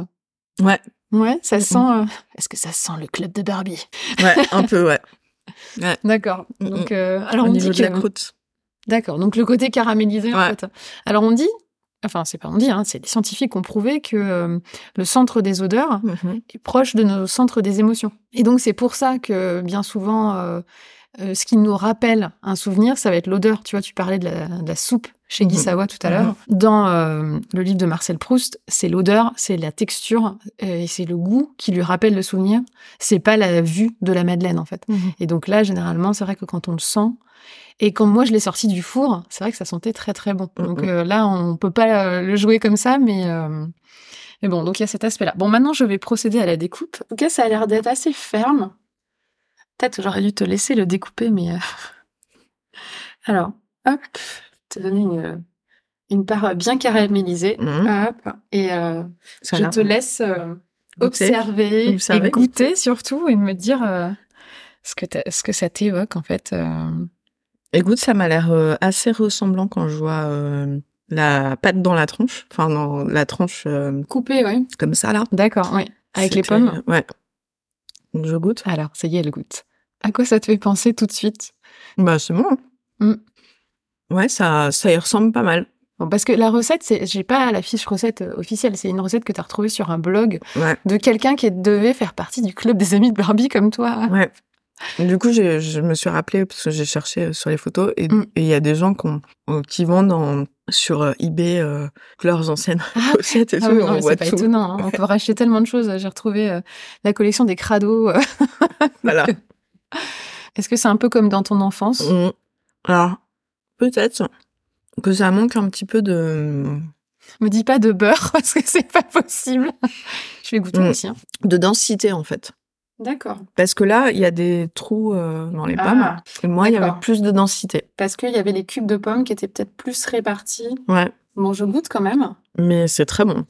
Ouais. Ouais, ça sent. euh, Est-ce que ça sent le club de Barbie? Ouais, un peu ouais. D'accord. Mm, Donc, euh, alors Au on niveau dit de la que. croûte. D'accord. Donc le côté caramélisé, en Ouais. fait. Alors on dit, enfin c'est pas on dit, hein, c'est des scientifiques qui ont prouvé que euh, le centre des odeurs Mhm. est proche de nos centres des émotions. Et donc c'est pour ça que bien souvent, euh, euh, ce qui nous rappelle un souvenir, ça va être l'odeur. Tu vois, tu parlais de la, de la soupe chez Mhm. Savoy tout à l'heure. Dans euh, le livre de Marcel Proust, c'est l'odeur, c'est la texture et c'est le goût qui lui rappelle le souvenir. C'est pas la vue de la madeleine en fait. Et donc là, généralement, c'est vrai que quand on le sent, et quand moi je l'ai sorti du four, c'est vrai que ça sentait très très bon. Mhm. Donc euh, là, on peut pas euh, le jouer comme ça, mais euh, mais bon, donc il y a cet aspect-là. Bon, maintenant, je vais procéder à la découpe. Ok, ça a l'air d'être assez ferme. Peut-être j'aurais dû te laisser le découper, mais euh, alors, hop, te donner une une part bien caramélisée. Mhm. Hop, et euh, je te laisse euh, goûter. observer, Observer. et goûter surtout et me dire euh, ce que ce que ça t'évoque en fait. Écoute, ça m'a l'air euh, assez ressemblant quand je vois euh, la pâte dans la tronche, enfin dans la tranche euh, Coupé, ouais. comme ça là. D'accord, oui. Avec les pommes. Ouais. Donc, Je goûte. Alors, ça y est, elle goûte. À quoi ça te fait penser tout de suite? Bah c'est bon. hein. Mm. Ouais, ça ça y ressemble pas mal. Bon, parce que la recette, c'est, j'ai pas la fiche recette euh, officielle. C'est une recette que tu as retrouvée sur un blog Ouais. de quelqu'un qui devait faire partie du club des amis de Barbie comme toi. Ouais. Du coup, je me suis rappelé parce que j'ai cherché euh, sur les photos et Mm. et il y a des gens euh, qui vendent en, sur euh, eBay euh, leurs anciennes Ah, et Ah tout. oui, on voit pas tout. étonnant. hein. On peut racheter tellement de choses. J'ai retrouvé euh, la collection des crados. Voilà. Est-ce que c'est un peu comme dans ton enfance? Mm. Alors, peut-être que ça manque un petit peu de, Me dis pas de beurre parce que c'est pas possible. Je vais goûter Mm. aussi. hein. de densité, en fait. D'accord. Parce que là, il y a des trous euh, dans les Ah. pommes. Et moi, il y avait plus de densité. Parce qu'il y avait les cubes de pommes qui étaient peut-être plus répartis. Ouais. Bon, je goûte quand même. Mais c'est très bon.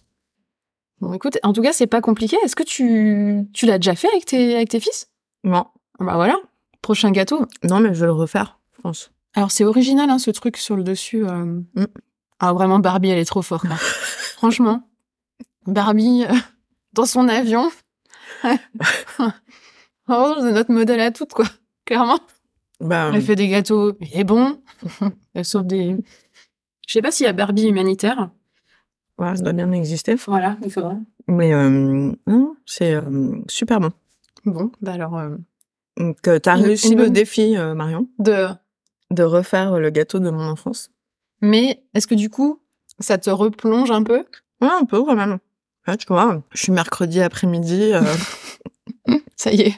Bon, écoute, en tout cas, c'est pas compliqué. Est-ce que tu, tu l'as déjà fait avec tes, avec tes fils? Non. Ah Bah voilà, prochain gâteau. Non, mais je vais le refaire, je pense. Alors, c'est original, hein, ce truc sur le dessus. euh. Mm. Ah, vraiment, Barbie, elle est trop forte. Franchement, Barbie, euh, dans son avion. Oh, c'est notre modèle à toutes, quoi. Clairement. Bah, Elle fait des gâteaux, il est bon. Elle sauve des... Je sais pas s'il y a Barbie humanitaire. ouais, ça doit bien exister. Voilà, il faudra. Mais euh, non, c'est euh, super bon. Bon, bah alors... euh, Donc, euh, t'as Une- réussi le bonne- défi, Marion, de... de refaire le gâteau de mon enfance. Mais est-ce que du coup, ça te replonge un peu? Ouais, un peu quand même. Ouais, tu vois, je suis mercredi après-midi, euh, Ça y est.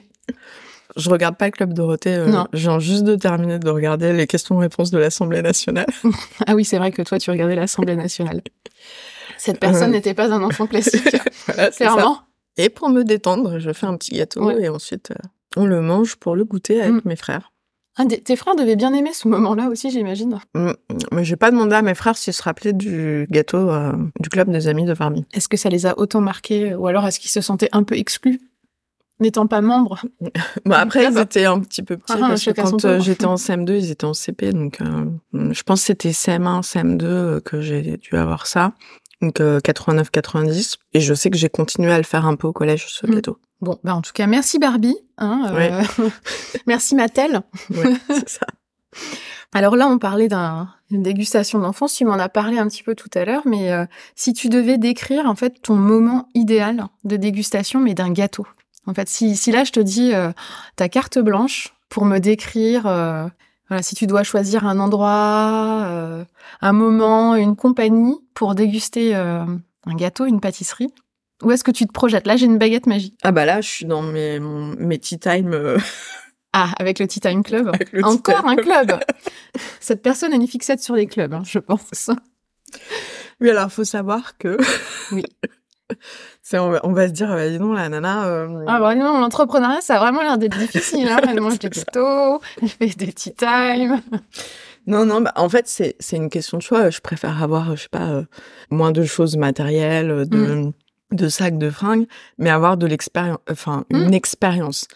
je regarde pas le Club Dorothée. euh, Non. Je viens juste de terminer de regarder les questions-réponses de l'Assemblée nationale. Ah oui, c'est vrai que toi, tu regardais l'Assemblée nationale. Cette personne Euh. n'était pas un enfant classique, voilà, ça. clairement. Et pour me détendre, je fais un petit gâteau Ouais. et ensuite euh, on le mange pour le goûter avec Mm. mes frères. Ah, tes frères devaient bien aimer ce moment-là aussi, j'imagine. Mm, mais j'ai pas demandé à mes frères s'ils se rappelaient du gâteau euh, du club des amis de Barbie. Est-ce que ça les a autant marqués ou alors est-ce qu'ils se sentaient un peu exclus n'étant pas membres? Bah Après, ils étaient un petit peu petits Ah, ah, parce que quand euh, j'étais en CM2, ils étaient en CP. Donc, euh, je pense que c'était CM1, CM2 euh, que j'ai dû avoir ça. Donc, 89-90. Et je sais que j'ai continué à le faire un peu au collège, ce Mm. gâteau. Bon, bah en tout cas, merci Barbie. Hein, euh, merci Mattel. Ouais, c'est ça. Alors là, on parlait d'un- d'une dégustation d'enfance. Tu m'en as parlé un petit peu tout à l'heure, mais euh, si tu devais décrire en fait ton moment idéal de dégustation, mais d'un gâteau. En fait, si, si là je te dis euh, ta carte blanche pour me décrire, euh, voilà, si tu dois choisir un endroit, euh, un moment, une compagnie pour déguster euh, un gâteau, une pâtisserie, où est-ce que tu te projettes? Là, j'ai une baguette magique. Ah bah là, je suis dans mes, mon- mes tea time euh, Ah, avec le Tea Time Club. tea Encore time. un club. Cette personne a une fixette sur les clubs, hein, je pense. Oui, alors faut savoir que. Oui. On, va, on va se dire, bah, dis donc, la nana. euh, Ah bah non, l'entrepreneuriat, ça a vraiment l'air d'être difficile. Hein. Elle mange des gâteaux, elle fait des tea time. Non, non, bah, en fait, c'est, c'est une question de choix. Je préfère avoir, je sais pas, euh, moins de choses matérielles, euh, de, de sacs, de fringues, mais avoir de l'expérience, enfin, une expérience.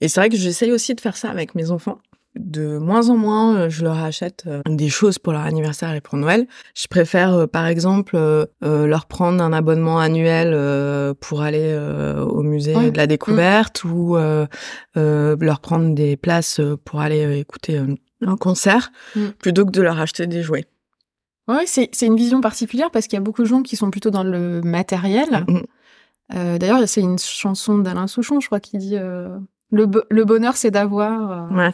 Et c'est vrai que j'essaye aussi de faire ça avec mes enfants. De moins en moins, euh, je leur achète euh, des choses pour leur anniversaire et pour Noël. Je préfère, euh, par exemple, leur prendre un abonnement annuel pour aller au musée de la découverte ou euh, euh, leur prendre des places pour aller écouter un concert Mm. plutôt que de leur acheter des jouets. Ouais, c'est c'est une vision particulière parce qu'il y a beaucoup de gens qui sont plutôt dans le matériel. Mm. Euh, D'ailleurs, c'est une chanson d'Alain Souchon, je crois, qui dit euh, le, bo- le bonheur, c'est d'avoir. euh, Ouais.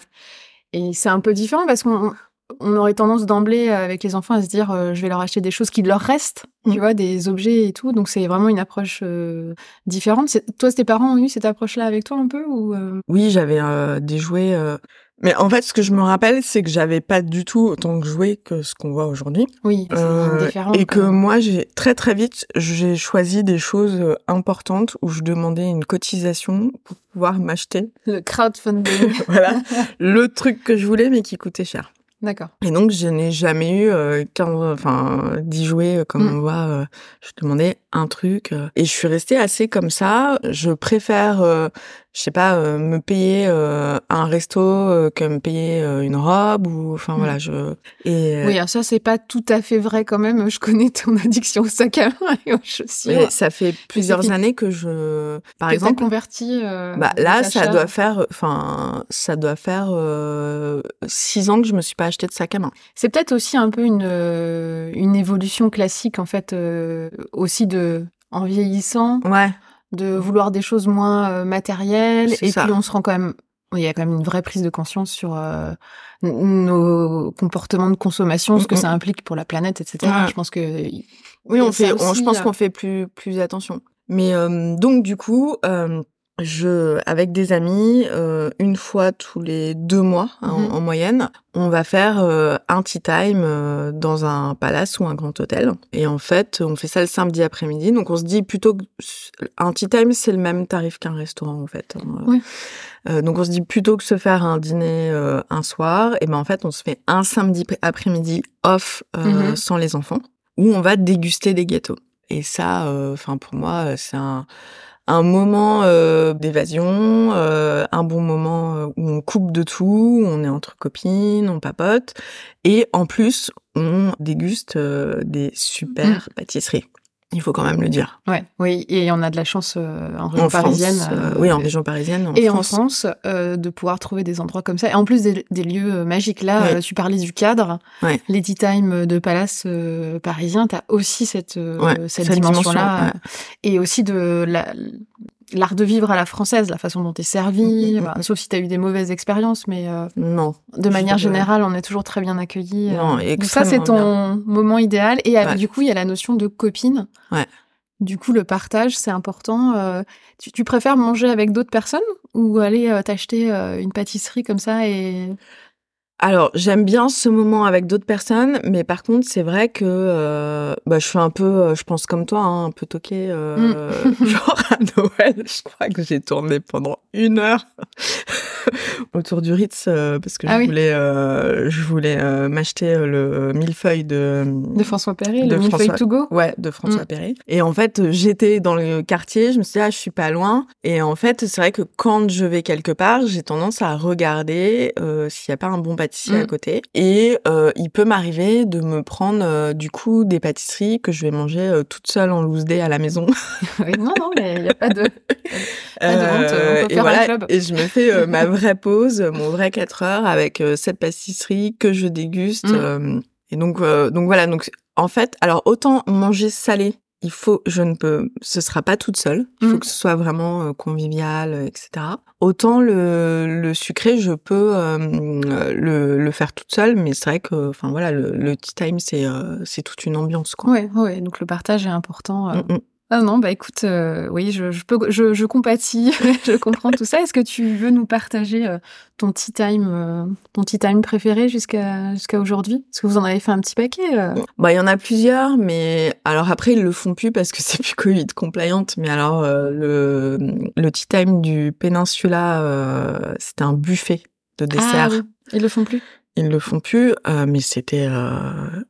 Et c'est un peu différent parce qu'on on aurait tendance d'emblée euh, avec les enfants à se dire euh, je vais leur acheter des choses qui leur restent, Mm. tu vois, des objets et tout. Donc c'est vraiment une approche euh, différente. Toi, tes parents ont eu cette approche-là avec toi un peu ou euh, Oui, j'avais des jouets. Mais en fait, ce que je me rappelle, c'est que j'avais pas du tout autant de jouets que ce qu'on voit aujourd'hui. Oui, c'est Euh, différent. et que moi, j'ai très très vite, j'ai choisi des choses euh, importantes où je demandais une cotisation pour pouvoir m'acheter, le crowdfunding. voilà, le truc que je voulais mais qui coûtait cher. D'accord. Et donc, je n'ai jamais eu euh, 15, enfin, 10 jouets euh, comme Mm. on voit. euh, je demandais un truc. euh, et je suis restée assez comme ça. Je préfère, euh, je sais pas, euh, me payer euh, un resto euh, que me payer euh, une robe ou, enfin, Mm. voilà, je. Et, Oui, alors ça, c'est pas tout à fait vrai quand même. Je connais ton addiction au sac à main et aux chaussures. mais ça fait plusieurs fait- années que je, par Que exemple, converti. Bah, là, ça doit faire, enfin, ça doit faire six ans que je me suis pas acheté de sac à main. C'est peut-être aussi un peu une, une évolution classique, en fait, aussi de, en vieillissant, Ouais. De vouloir des choses moins euh, matérielles. Et ça. puis, on se rend quand même, il y a quand même une vraie prise de conscience sur euh, nos comportements de consommation, ce que Mm, ça implique pour la planète, etc. Ouais. Je pense que. Oui, on fait, on- je pense euh, qu'on fait plus, plus attention. Mais euh, donc du coup, euh, je, avec des amis, euh, une fois tous les deux mois hein, Mhm. en, en moyenne, on va faire euh, un tea time euh, dans un palace ou un grand hôtel. Et en fait, on fait ça le samedi après-midi. Donc on se dit plutôt que un tea time, c'est le même tarif qu'un restaurant en fait. hein. Donc on se dit plutôt que se faire un dîner un soir, et ben en fait on se fait un samedi après-midi off Mhm. sans les enfants, où on va déguster des gâteaux. Et ça, enfin pour moi, c'est un, un moment euh, d'évasion, euh, un bon moment euh, où on coupe de tout, on est entre copines, on papote, et en plus on déguste euh, des super pâtisseries. Il faut quand même le dire. Ouais, oui, et on a de la chance euh, en région En parisienne. euh, euh, oui, en région parisienne, en et France. en France, euh, de pouvoir trouver des endroits comme ça. Et en plus des, des lieux magiques. Là, Ouais. tu parlais du cadre. Ouais. Les tea time de palace parisien, tu as aussi cette, Ouais, cette, cette dimension-là. dimension, Et aussi de la- l'art de vivre à la française, la façon dont tu es servi. Mm, mm, Bah, mm. sauf si tu as eu des mauvaises expériences, mais euh, Non. de manière générale, on est toujours très bien accueillis. euh. Donc ça, c'est ton moment idéal. Et euh, Ouais. du coup, il y a la notion de copine. Ouais. Du coup, le partage, c'est important. Euh, tu, tu préfères manger avec d'autres personnes ou aller t'acheter une pâtisserie comme ça et Alors, j'aime bien ce moment avec d'autres personnes, mais par contre, c'est vrai que euh, bah, je suis un peu, euh, je pense comme toi, hein, un peu toquée. euh, Mm. genre à Noël, je crois que j'ai tourné pendant une heure autour du Ritz euh, parce que Ah je oui. voulais, euh, je voulais euh, m'acheter le millefeuille de De François Perret, De le millefeuille to go. Ouais, de François Mm. Perret. Et en fait, j'étais dans le quartier, je me suis dit, ah, je suis pas loin. Et en fait, c'est vrai que quand je vais quelque part, j'ai tendance à regarder s'il y a pas un bon pâtissier Mm. à côté. Et il peut m'arriver de me prendre, du coup, des pâtisseries que je vais manger toute seule en loose day à la maison. Non, non, mais il n'y a pas de. Pas de honte, on peut et faire un voilà, club. et je me fais ma vraie pause, mon vrai 4 heures avec euh, cette pâtisserie que je déguste. Mm. euh, et donc, euh, donc voilà. Donc en fait, alors autant manger salé, il faut, je ne peux, ce sera pas toute seule. Il faut Mm. que ce soit vraiment convivial, etc. Autant le, le sucré, je peux euh, le, le faire toute seule, mais c'est vrai que, enfin voilà, le, le tea time, c'est euh, c'est toute une ambiance quoi. Ouais, ouais, donc le partage est important. euh. Mm. Ah non, bah écoute, euh, oui, je, je peux, je, je compatis, je comprends tout ça. Est-ce que tu veux nous partager euh, ton tea time, euh, ton tea time préféré jusqu'à jusqu'à aujourd'hui? Parce que vous en avez fait un petit paquet. Bah, il y en a plusieurs, mais alors après, ils le font plus parce que c'est plus Covid compliant. Mais alors, le, le tea time du Peninsula, c'était un buffet de dessert. Ah oui, ils le font plus? Ils le font plus, euh, mais c'était euh,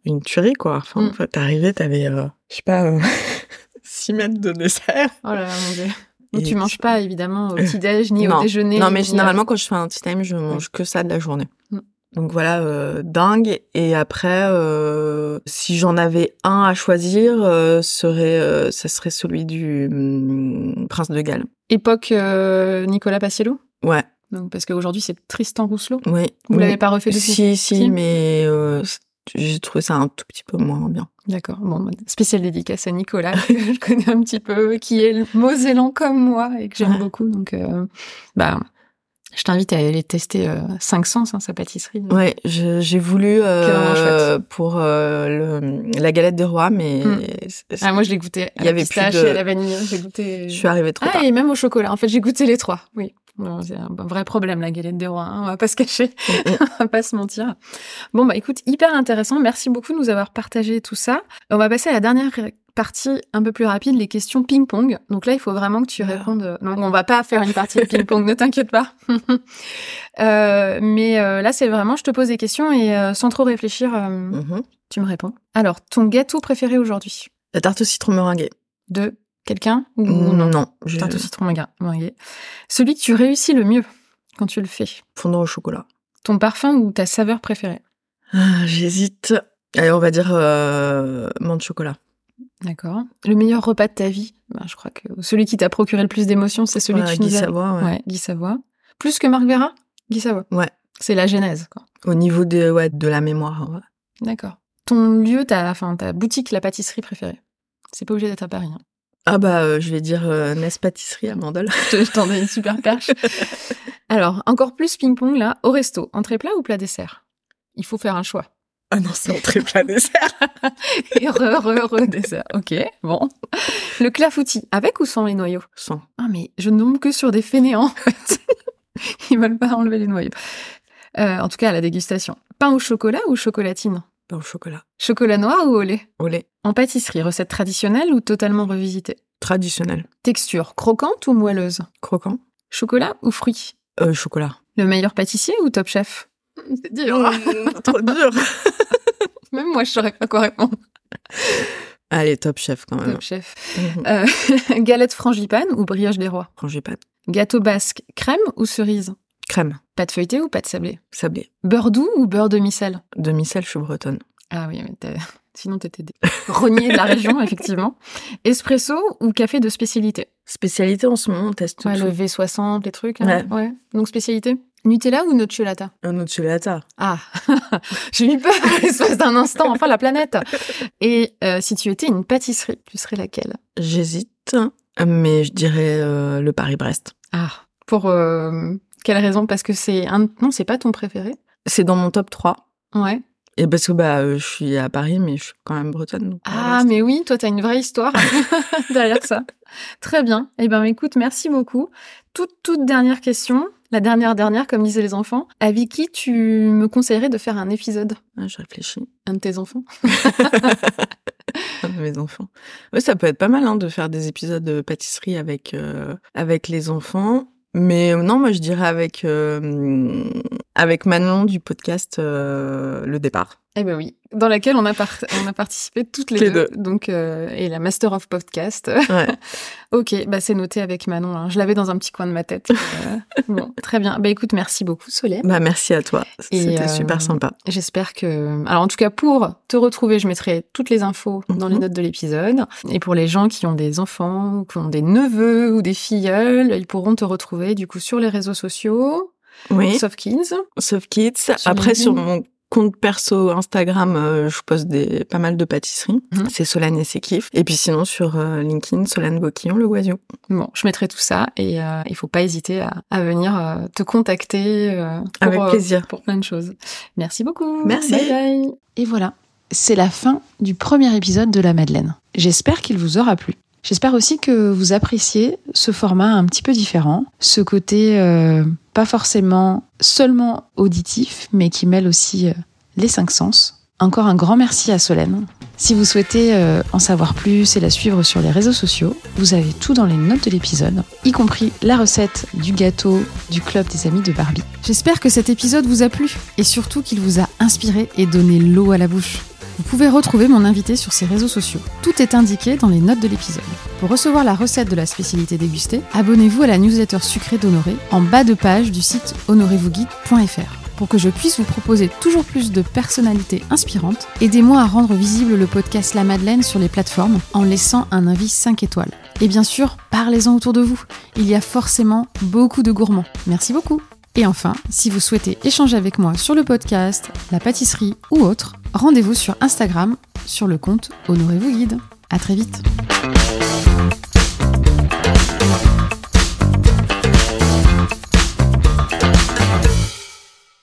une tuerie, quoi. Enfin, Mm. en fait, t'arrivais, t'avais, euh, je sais pas, 6 mètres de dessert. Oh là là, mon dieu. Donc tu manges pas évidemment au petit déj ni Non. au déjeuner. Non, mais généralement, quand je fais un tea time, je mange que ça de la journée. Mm. Donc voilà, euh, dingue. Et après, euh, si j'en avais un à choisir, euh, serait, ça serait celui du hum, Prince de Galles. Époque Nicolas Paciello. Ouais, Donc parce qu'aujourd'hui c'est Tristan Rousselot. oui. Vous Oui. l'avez pas refait depuis Si, si, mais j'ai trouvé ça un tout petit peu moins bien. D'accord. Bon, bah, spéciale dédicace à Nicolas, que je connais un petit peu, qui est mosellan comme moi et que j'aime Ouais. beaucoup. Donc, euh, bah, je t'invite à aller tester euh, 500, hein, sa pâtisserie. Ouais, j'ai voulu euh, pour euh, le, la galette des rois, mais Mm. c'est- Ah, moi, je l'ai goûté. Il y avait plus de- et à la vanille. J'ai goûté. je suis arrivée trop Ah, tard. et même au chocolat. En fait, j'ai goûté les trois. Oui. C'est un vrai problème, la galette des rois. hein, On va pas se cacher. on va pas se mentir. Bon, bah, écoute, hyper intéressant. Merci beaucoup de nous avoir partagé tout ça. On va passer à la dernière partie un peu plus rapide, les questions ping-pong. Donc là, il faut vraiment que tu Ah. répondes. Non, on va pas faire une partie de ping-pong, ne t'inquiète pas. Euh, mais euh, là, c'est vraiment, je te pose des questions et euh, sans trop réfléchir, euh, Mhm. tu me réponds. Alors, ton gâteau préféré aujourd'hui? La tarte au citron meringuée. De quelqu'un ou non, non je... Tarte au citron meringue- meringuée. Celui que tu réussis le mieux quand tu le fais? fondant au chocolat. Ton parfum ou ta saveur préférée? Ah, J'hésite. Allez, on va dire euh, menthe chocolat. D'accord. Le meilleur repas de ta vie? Ben, Je crois que celui qui t'a procuré le plus d'émotions, c'est celui Voilà, tu Guy. Savoie, ouais. Ouais, Guy Savoie. Plus que Marc Vera Guy Savoie. Ouais. C'est la genèse, quoi. Au niveau de, ouais, de la mémoire. ouais. D'accord. Ton lieu, ta, enfin, ta boutique, la pâtisserie préférée? C'est pas obligé d'être à Paris. hein. Ah bah, euh, je vais dire euh, Nest Pâtisserie à Mandel. Je t'en donne une super perche. Alors, encore plus ping-pong, là. Au resto, entrée plat ou plat dessert? Il faut faire un choix. Ah non, c'est entrée plat dessert. Et re, re, re, dessert. Ok, bon. Le clafoutis, avec ou sans les noyaux? Sans. Ah, mais je ne tombe que sur des fainéants, en fait. Ils veulent pas enlever les noyaux. Euh, en tout cas, à la dégustation. Pain au chocolat ou chocolatine? Pain au chocolat. Chocolat noir ou au lait? Au lait. En pâtisserie, recette traditionnelle ou totalement revisitée? Traditionnel. Texture, croquante ou moelleuse? Croquant. Chocolat ou fruits Euh, chocolat. Le meilleur pâtissier ou top chef? C'est dur. hein. Mmh, trop dur. Même moi, je saurais pas quoi répondre. Allez, top chef quand même. Top chef. Mhm. Euh, galette frangipane ou brioche des rois? Frangipane. Gâteau basque, crème ou cerise? Crème. Pâte feuilletée ou pâte sablée? Sablé. Beurre doux ou beurre demi-sel Demi-sel, je suis bretonne. Ah oui, mais sinon t'étais des renier de la région, effectivement. Espresso ou café de spécialité? Spécialité en ce moment, on teste Ouais, tout. le V60, les trucs. là. Ouais. Donc spécialité? Nutella ou nocciolata Un chelata. Ah, j'ai eu peur l'espace d'un instant, enfin la planète. Et euh, si tu étais une pâtisserie, tu serais laquelle? J'hésite, mais je dirais euh, le Paris-Brest. Ah, pour euh, quelle raison? Parce que c'est un... Non, c'est pas ton préféré? C'est dans mon top 3. Ouais. Et parce que bah, je suis à Paris, mais je suis quand même bretonne. donc Ah, mais oui, toi, t'as une vraie histoire derrière ça. Très bien. Eh ben, écoute, merci beaucoup. Toute, toute dernière question. La dernière, dernière, comme disaient les enfants. Avec qui tu me conseillerais de faire un épisode? Ah, je réfléchis. Un de tes enfants? Un de mes enfants. Ouais, ça peut être pas mal hein, de faire des épisodes de pâtisserie avec, euh, avec les enfants. Mais non, moi je dirais avec euh, avec Manon du podcast euh, Le Départ. Eh ben oui, dans laquelle on a, on a participé toutes les, deux. Donc, euh, et la Master of Podcast. Ouais. ok, bah c'est noté avec Manon. hein. Je l'avais dans un petit coin de ma tête. Euh, bon, très bien. Bah écoute, merci beaucoup Solène. Bah merci à toi. C'était euh, super sympa. J'espère que... Alors en tout cas, pour te retrouver, je mettrai toutes les infos dans les Mhm. notes de l'épisode. Et pour les gens qui ont des enfants, ou qui ont des neveux ou des filleuls, ils pourront te retrouver du coup sur les réseaux sociaux, Oui. Soft Kids. Sauf Kids. Après LinkedIn. sur mon compte perso Instagram, euh, je poste des pas mal de pâtisseries. Mhm. C'est Solane et ses kiffs. Et puis sinon sur euh, LinkedIn, Solane Boquillon, le oiseau. Bon, je mettrai tout ça et euh, il faut pas hésiter à, à venir euh, te contacter euh, pour, Avec euh, plaisir. pour plein de choses. Merci beaucoup. Merci. Bye bye. Et voilà, c'est la fin du premier épisode de la Madeleine. J'espère qu'il vous aura plu. J'espère aussi que vous appréciez ce format un petit peu différent, ce côté euh, pas forcément seulement auditif, mais qui mêle aussi euh, les cinq sens. Encore un grand merci à Solène. Si vous souhaitez euh, en savoir plus et la suivre sur les réseaux sociaux, vous avez tout dans les notes de l'épisode, y compris la recette du gâteau du club des amis de Barbie. J'espère que cet épisode vous a plu et surtout qu'il vous a inspiré et donné l'eau à la bouche. Vous pouvez retrouver mon invité sur ses réseaux sociaux. Tout est indiqué dans les notes de l'épisode. Pour recevoir la recette de la spécialité dégustée, abonnez-vous à la newsletter sucrée d'Honoré en bas de page du site honorezvousguide.fr. Pour que je puisse vous proposer toujours plus de personnalités inspirantes, aidez-moi à rendre visible le podcast La Madeleine sur les plateformes en laissant un avis 5 étoiles. Et bien sûr, parlez-en autour de vous. Il y a forcément beaucoup de gourmands. Merci beaucoup. Et enfin, si vous souhaitez échanger avec moi sur le podcast, la pâtisserie ou autre, rendez-vous sur Instagram sur le compte Honorez-vous Guide. À très vite.